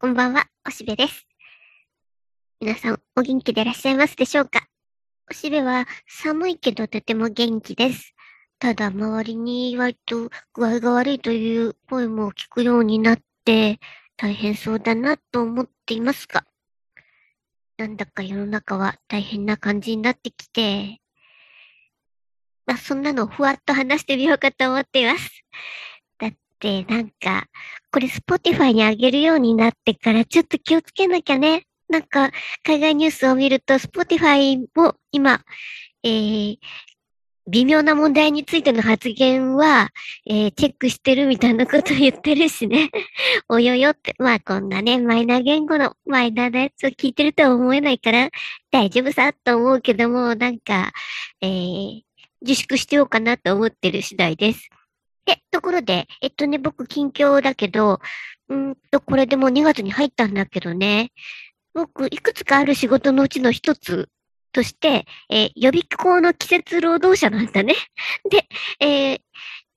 こんばんは、おしべです。皆さん、お元気でいらっしゃいますでしょうか？おしべは寒いけどとても元気です。ただ、周りに割と具合が悪いという声も聞くようになって、大変そうだなと思っていますが、なんだか世の中は大変な感じになってきて、まあ、そんなのふわっと話してみようかと思っています。だって、なんか、これ Spotify に上げるようになってからちょっと気をつけなきゃね。なんか、海外ニュースを見ると Spotify も今、えー、微妙な問題についての発言は、えー、チェックしてるみたいなこと言ってるしね。およよって、まあこんなね、マイナー言語のマイナーなやつを聞いてるとは思えないから、大丈夫さと思うけども、なんか、えー、自粛してようかなと思ってる次第です。で、ところで、えっとね、僕近況だけど、うんと、これでもう2月に入ったんだけどね、僕、いくつかある仕事のうちの一つとして、えー予備校の季節労働者なんだね。で、えー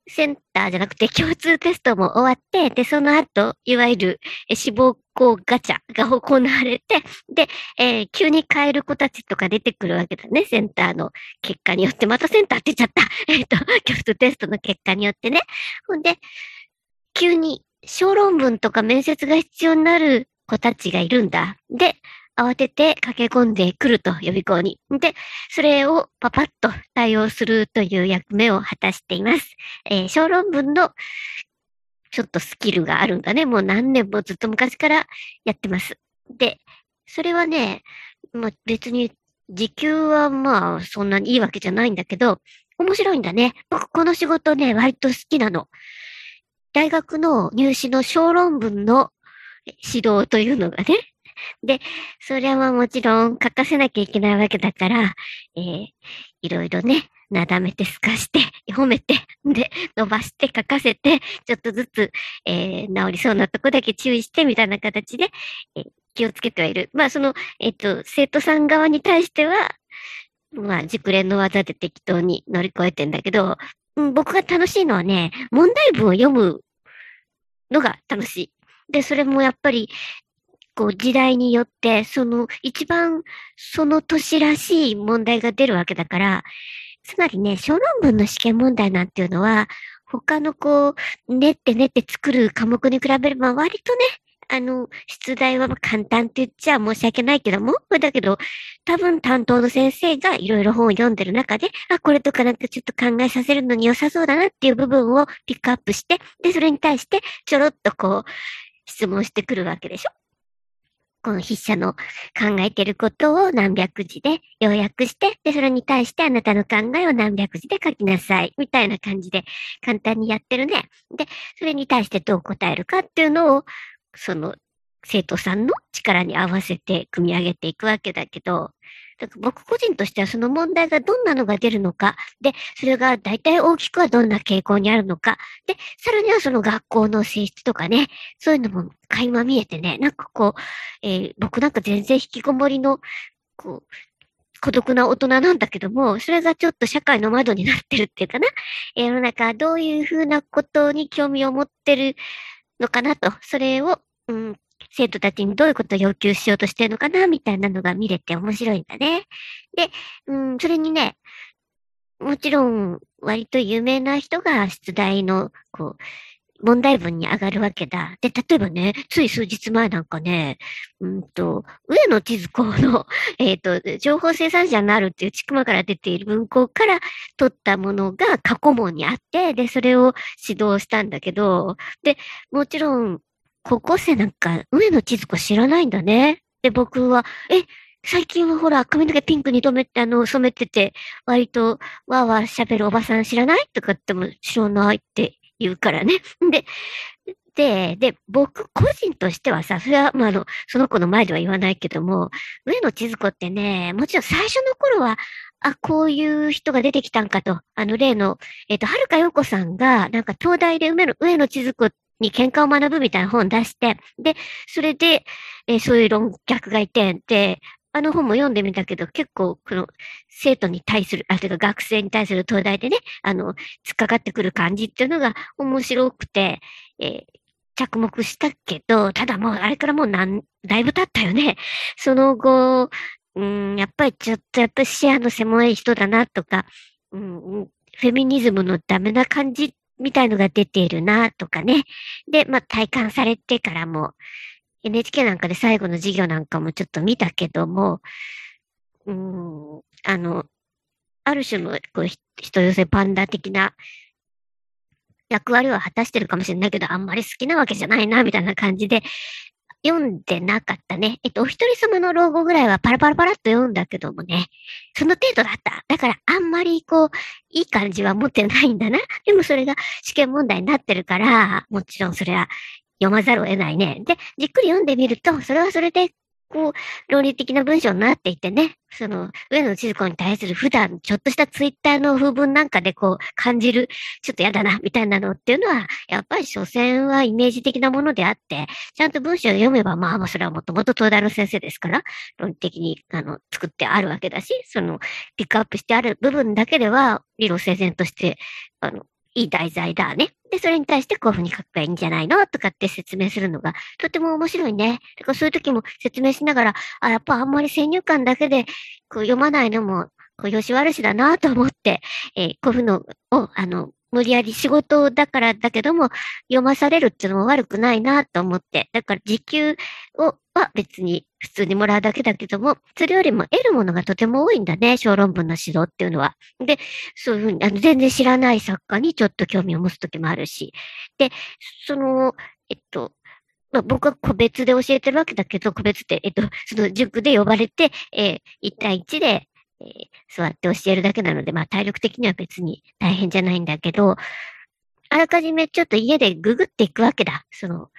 センターじゃなくて共通テストも終わって、で、その後、いわゆるえー志望校ガチャが行われて、で、えー急に変える子たちとか出てくるわけだね。センターの結果によって。またセンターって言っちゃった。えっ、と、共通テストの結果によってね。ほんで、急に小論文とか面接が必要になる子たちがいるんだ。で、慌てて駆け込んでくると予備校に。で、それをパパッと対応するという役目を果たしています。えー小論文のちょっとスキルがあるんだね。もう何年もずっと昔からやってます。で、それはね、まあ、別に時給はまあそんなにいいわけじゃないんだけど、面白いんだね。僕この仕事ね、割と好きなの。大学の入試の小論文の指導というのがね。で、それはもちろん書かせなきゃいけないわけだから、えーいろいろね、なだめて透かして、褒めて、で、伸ばして書かせて、ちょっとずつ、えー治りそうなとこだけ注意してみたいな形で、えー気をつけてはいる。まあ、その、えっ、と、生徒さん側に対しては、まあ、熟練の技で適当に乗り越えてんだけど、うん僕が楽しいのはね、問題文を読むのが楽しい。で、それもやっぱり、こう、時代によって、その、一番、その年らしい問題が出るわけだから、つまりね、小論文の試験問題なんていうのは、他のこう、練って練って作る科目に比べれば割とね、あの、出題は簡単って言っちゃ申し訳ないけども、だけど、多分担当の先生がいろいろ本を読んでる中で、あ、これとかなんかちょっと考えさせるのに良さそうだなっていう部分をピックアップして、で、それに対してちょろっとこう、質問してくるわけでしょ。この筆者の考えてることを何百字で要約して、で、それに対してあなたの考えを何百字で書きなさい。みたいな感じで簡単にやってるね。で、それに対してどう答えるかっていうのを、その生徒さんの力に合わせて組み上げていくわけだけど、だから僕個人としてはその問題がどんなのが出るのか、で、それが大体大きくはどんな傾向にあるのか、で、さらにはその学校の性質とかね、そういうのも垣間見えてね、なんかこう、えー僕なんか全然引きこもりの、こう、孤独な大人なんだけども、それがちょっと社会の窓になってるっていうかな。世の中どういうふうなことに興味を持ってるのかなと、それを、うん、生徒たちにどういうことを要求しようとしてるのかな、みたいなのが見れて面白いんだね。で、うん、それにね、もちろん、割と有名な人が出題の、こう、問題文に上がるわけだ。で、例えばね、つい数日前なんかね、うんと、上野千鶴子の、えっ、と、情報生産者になるっていうちくまから出ている文庫から取ったものが過去問にあって、で、それを指導したんだけど、で、もちろん、高校生なんか上野千鶴子知らないんだね。で、僕は、え、最近はほら、髪の毛ピンクに留めて、あの、染めてて、割と、わーわー喋るおばさん知らない？とかっても知らないって言うからね。で、で、で、僕個人としてはさ、それは、まあ、あの、その子の前では言わないけども、上野千鶴子ってね、もちろん最初の頃は、あ、こういう人が出てきたんかと、あの例の、えっ、と、はるかよこさんが、なんか東大で上野上野千鶴子っに喧嘩を学ぶみたいな本を出して、で、それで、えーそういう論客がいて、で、あの本も読んでみたけど、結構、この、生徒に対する、あ、てか学生に対する東大でね、あの、突っかかってくる感じっていうのが面白くて、えー着目したけど、ただもう、あれからもうなん、だいぶ経ったよね。その後、うん、やっぱりちょっと、やっぱり視野の狭い人だなとか、うん、フェミニズムのダメな感じっみたいのが出ているなとかね。で、まあ、体感されてからも、NHK なんかで最後の授業なんかもちょっと見たけども、うん、あの、ある種のこう人寄せパンダ的な役割は果たしてるかもしれないけど、あんまり好きなわけじゃないな、みたいな感じで、読んでなかったね。えっと、お一人様の老後ぐらいはパラパラパラっと読んだけどもね、その程度だった。だからあんまりこう、いい感じは持ってないんだな。でもそれが試験問題になってるから、もちろんそれは読まざるを得ないね。で、じっくり読んでみると、それはそれでこう、論理的な文章になっていてね、その、上野千鶴子に対する普段、ちょっとしたツイッターの風文なんかでこう、感じる、ちょっとやだな、みたいなのっていうのは、やっぱり所詮はイメージ的なものであって、ちゃんと文章を読めば、まあ、まあ、それはもともと東大の先生ですから、論理的に、あの、作ってあるわけだし、その、ピックアップしてある部分だけでは、理論整然として、あの、いい題材だね。で、それに対してこういうふうに書けばいいんじゃないのとかって説明するのがとても面白いね。だからそういう時も説明しながら、あ、やっぱあんまり先入観だけでこう読まないのも、こう、よし悪しだなと思って、えー、こういうのを、あの、無理やり仕事だからだけども、読まされるっていうのも悪くないなと思って、だから時給をは別に普通にもらうだけだけども、それよりも得るものがとても多いんだね、小論文の指導っていうのは。で、そういうふうに、あの、全然知らない作家にちょっと興味を持つときもあるし。で、その、えっと、まあ、僕は個別で教えてるわけだけど、個別って、えっと、その塾で呼ばれて、えー、1対1で、えー、座って教えるだけなので、まあ、体力的には別に大変じゃないんだけど、あらかじめちょっと家でググっていくわけだ。その、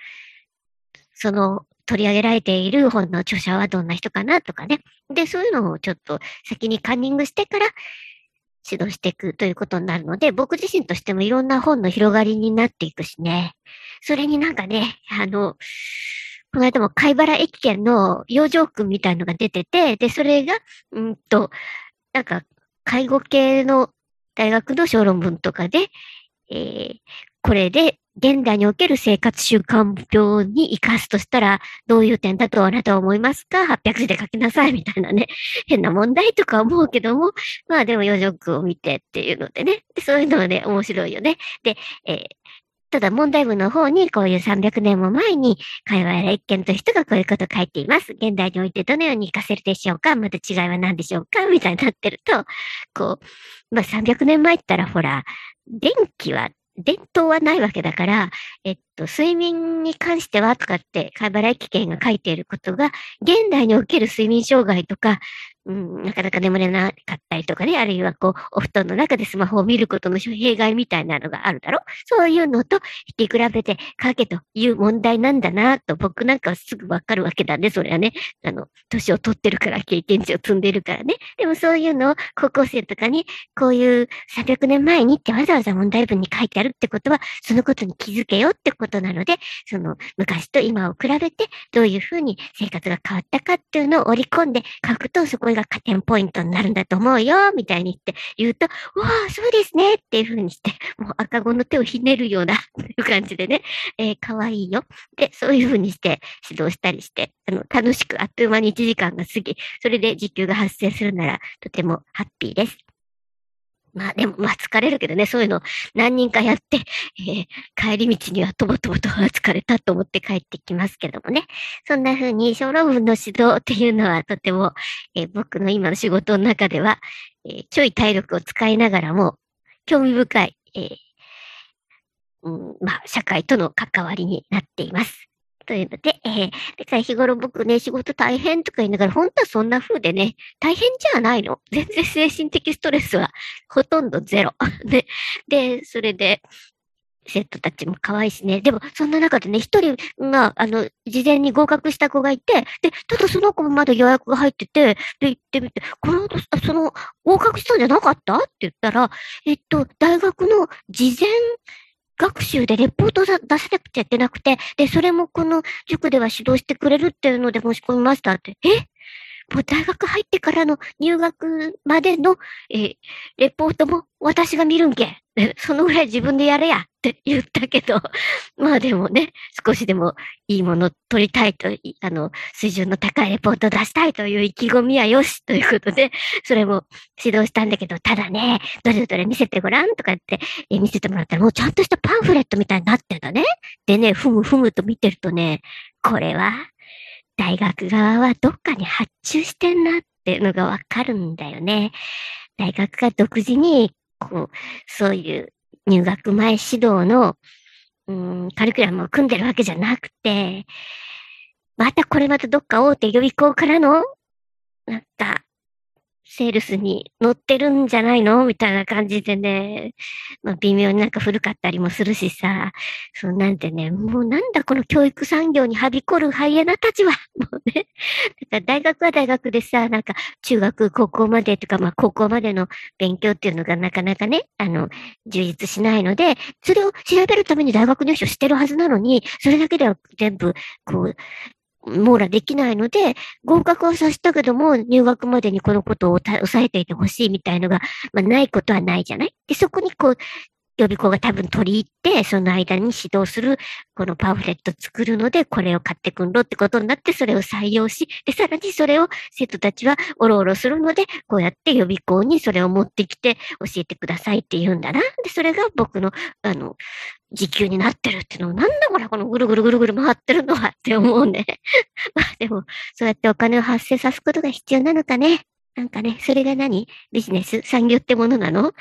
その取り上げられている本の著者はどんな人かなとかね。で、そういうのをちょっと先にカンニングしてから指導していくということになるので、僕自身としてもいろんな本の広がりになっていくしね。それになんかね、あの、この間も貝原駅圏の養生区みたいのが出てて、で、それが、うんと、なんか、介護系の大学の小論文とかで、えー、これで現代における生活習慣病に活かすとしたら、どういう点だとあなたは思いますか ?800 字で書きなさいみたいなね。変な問題とか思うけども、まあでも余剰を見てっていうのでね。そういうのはね、面白いよね。で、えーただ問題文の方にこういう300年も前に会話や一見という人がこういうことを書いています。現代においてどのように活かせるでしょうかまた違いは何でしょうかみたいになってると、こう、まあ300年前ったらほら、電気は伝統はないわけだから、えっと、睡眠に関してはとかって、貝原駅券が書いていることが、現代における睡眠障害とか、うん、なかなか眠れなかったりとかね、あるいはこう、お布団の中でスマホを見ることの弊害みたいなのがあるだろ？そういうのと引き比べて書けという問題なんだなと、僕なんかはすぐわかるわけだね、それはね。あの、年を取ってるから、経験値を積んでるからね。でもそういうのを高校生とかに、こういう300年前にってわざわざ問題文に書いてあるってことは、そのことに気づけよってことなので、その昔と今を比べて、どういうふうに生活が変わったかっていうのを織り込んで書くと、そこにが加点ポイントになるんだと思うよ、みたいに言って言うと、わあ、そうですね、っていう風にして、もう赤子の手をひねるような、いう感じでね、えー、かわいいよ。で、そういう風にして指導したりして、あの、楽しくあっという間に1時間が過ぎ、それで時給が発生するなら、とてもハッピーです。まあでも、まあ疲れるけどね、そういうの何人かやって、えー、帰り道にはとぼとぼと疲れたと思って帰ってきますけどもね。そんな風に小論文の指導っていうのはとても、えー、僕の今の仕事の中では、えー、ちょい体力を使いながらも興味深い、えうん、まあ社会との関わりになっています。というので、えー、だから日頃僕ね、仕事大変とか言いながら、本当はそんな風でね、大変じゃないの。全然精神的ストレスはほとんどゼロ。で、で、それで、生徒たちも可愛いしね。でも、そんな中でね、一人が、あの、事前に合格した子がいて、で、ただその子もまだ予約が入ってて、で、行ってみて、この、その、合格したんじゃなかった？って言ったら、えっと、大学の事前学習でレポート出さなくちゃいけなくて、で、それもこの塾では指導してくれるっていうので申し込みましたって。え？もう大学入ってからの入学までの、えー、レポートも私が見るんけ。そのぐらい自分でやれやって言ったけど、まあでもね、少しでもいいもの取りたいと、あの、水準の高いレポート出したいという意気込みはよしということで、それも指導したんだけど、ただね、どれどれ見せてごらんとかって、え見せてもらったらもうちゃんとしたパンフレットみたいになってんだね。でね、ふむふむと見てるとね、これは大学側はどっかに発注してんなっていうのがわかるんだよね。大学が独自に、こう、そういう入学前指導の、うん、カリキュラムを組んでるわけじゃなくて、またこれまたどっか大手予備校からの、なんか、セールスに乗ってるんじゃないの？みたいな感じでね、まあ、微妙になんか古かったりもするしさ、そうなんてね、もうなんだこの教育産業にはびこるハイエナたちは、もうね、だから大学は大学でさ、なんか中学、高校までとか、まあ高校までの勉強っていうのがなかなかね、あの、充実しないので、それを調べるために大学入試をしてるはずなのに、それだけでは全部、こう、網羅できないので、合格はさせたけども、入学までにこのことを抑えていてほしいみたいのが、まあ、ないことはないじゃない？で、そこにこう、予備校が多分取り入って、その間に指導する、このパンフレット作るので、これを買ってくんろってことになって、それを採用し、で、さらにそれを生徒たちはおろおろするので、こうやって予備校にそれを持ってきて教えてくださいって言うんだな。で、それが僕の、あの、時給になってるっていうのを、なんだこれ、このぐるぐるぐるぐる回ってるのはって思うね。まあでも、そうやってお金を発生さすことが必要なのかね。なんかね、それが何？ビジネス？産業ってものなの？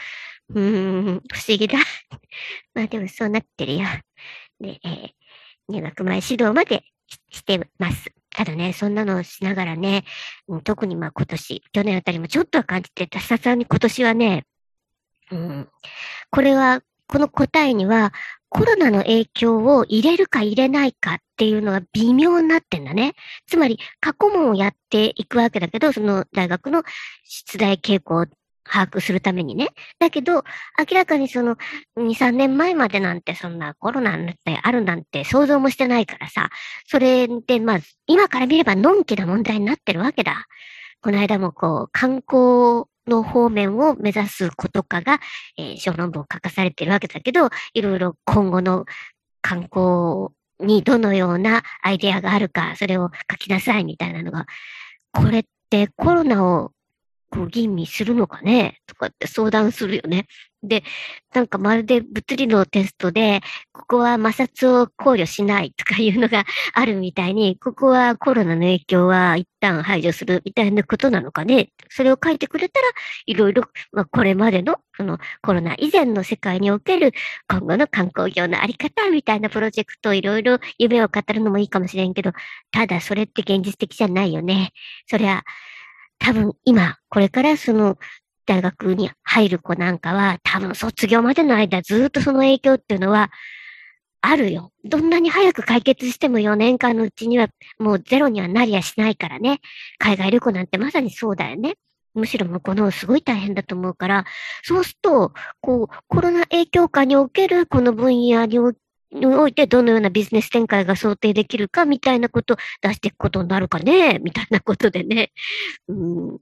うん、不思議だ。まあでもそうなってるよ。で、えー、入学前指導までしてます。ただね、そんなのをしながらね、特にまあ今年、去年あたりもちょっとは感じてた、さすがに今年はね、うん、これは、この答えには、コロナの影響を入れるか入れないかっていうのが微妙になってんだね。つまり、過去問をやっていくわけだけど、その大学の出題傾向把握するためにね。だけど、明らかにその2、3年前までなんてそんなコロナってあるなんて想像もしてないからさ、それでまあ、今から見ればのんきな問題になってるわけだ。この間もこう、観光の方面を目指すことかが、えー、小論文を書かされてるわけだけど、いろいろ今後の観光にどのようなアイデアがあるか、それを書きなさいみたいなのが、これってコロナをこう吟味するのかね？とかって相談するよね。で、なんかまるで物理のテストで、ここは摩擦を考慮しないとかいうのがあるみたいに、ここはコロナの影響は一旦排除するみたいなことなのかね？それを書いてくれたら、いろいろ、まあ、これまでの、そのコロナ以前の世界における今後の観光業のあり方みたいなプロジェクトをいろいろ夢を語るのもいいかもしれんけど、ただそれって現実的じゃないよね。そりゃ、多分今、これからその大学に入る子なんかは、多分卒業までの間ずっとその影響っていうのはあるよ。どんなに早く解決しても4年間のうちにはもうゼロにはなりやしないからね。海外旅行なんてまさにそうだよね。むしろ向こうのすごい大変だと思うから、そうすると、こう、コロナ影響下におけるこの分野におにおいてどのようなビジネス展開が想定できるかみたいなことを出していくことになるかねみたいなことでね。うん。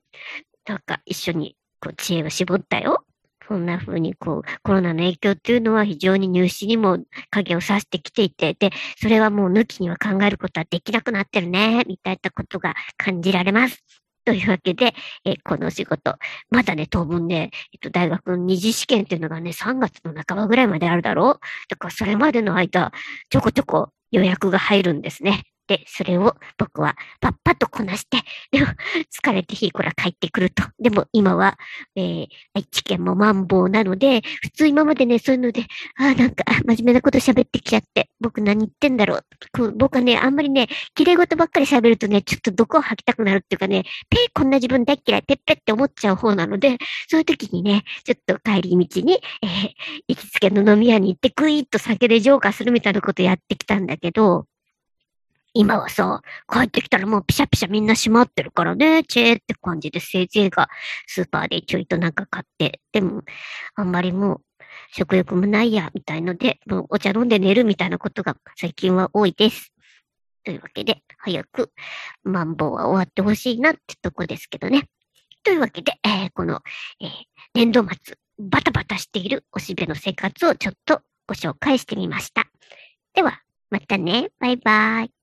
なんか一緒にこう知恵を絞ったよ。そんな風にこう、コロナの影響っていうのは非常に入試にも影をさしてきていて、で、それはもう抜きには考えることはできなくなってるね、みたいなことが感じられます。というわけで、えー、この仕事、まだね、当分ね、えっと、大学の二次試験っていうのがね、3月の半ばぐらいまであるだろうだからそれまでの間、ちょこちょこ予約が入るんですね。で、それを僕はパッパとこなして、でも疲れてひいこら帰ってくると。でも今は、えー、愛知県もマンボウなので、普通今までね、そういうので、ああ、なんか真面目なこと喋ってきちゃって、僕何言ってんだろう。僕はね、あんまりね、綺麗事ばっかり喋るとね、ちょっと毒を吐きたくなるっていうかね、ペイこんな自分大嫌い、ペッペって思っちゃう方なので、そういう時にね、ちょっと帰り道に、えー、行きつけの飲み屋に行ってグイーッと酒で浄化するみたいなことやってきたんだけど、今はさ、帰ってきたらもうピシャピシャみんな閉まってるからね、チェーって感じで、せいぜいがスーパーでちょいとなんか買って、でも、あんまりもう、食欲もないや、みたいので、もうお茶飲んで寝るみたいなことが最近は多いです。というわけで、早く、マンボウは終わってほしいなってとこですけどね。というわけで、えー、この、えー、年度末、バタバタしているおしべの生活をちょっとご紹介してみました。では、またね。バイバイ。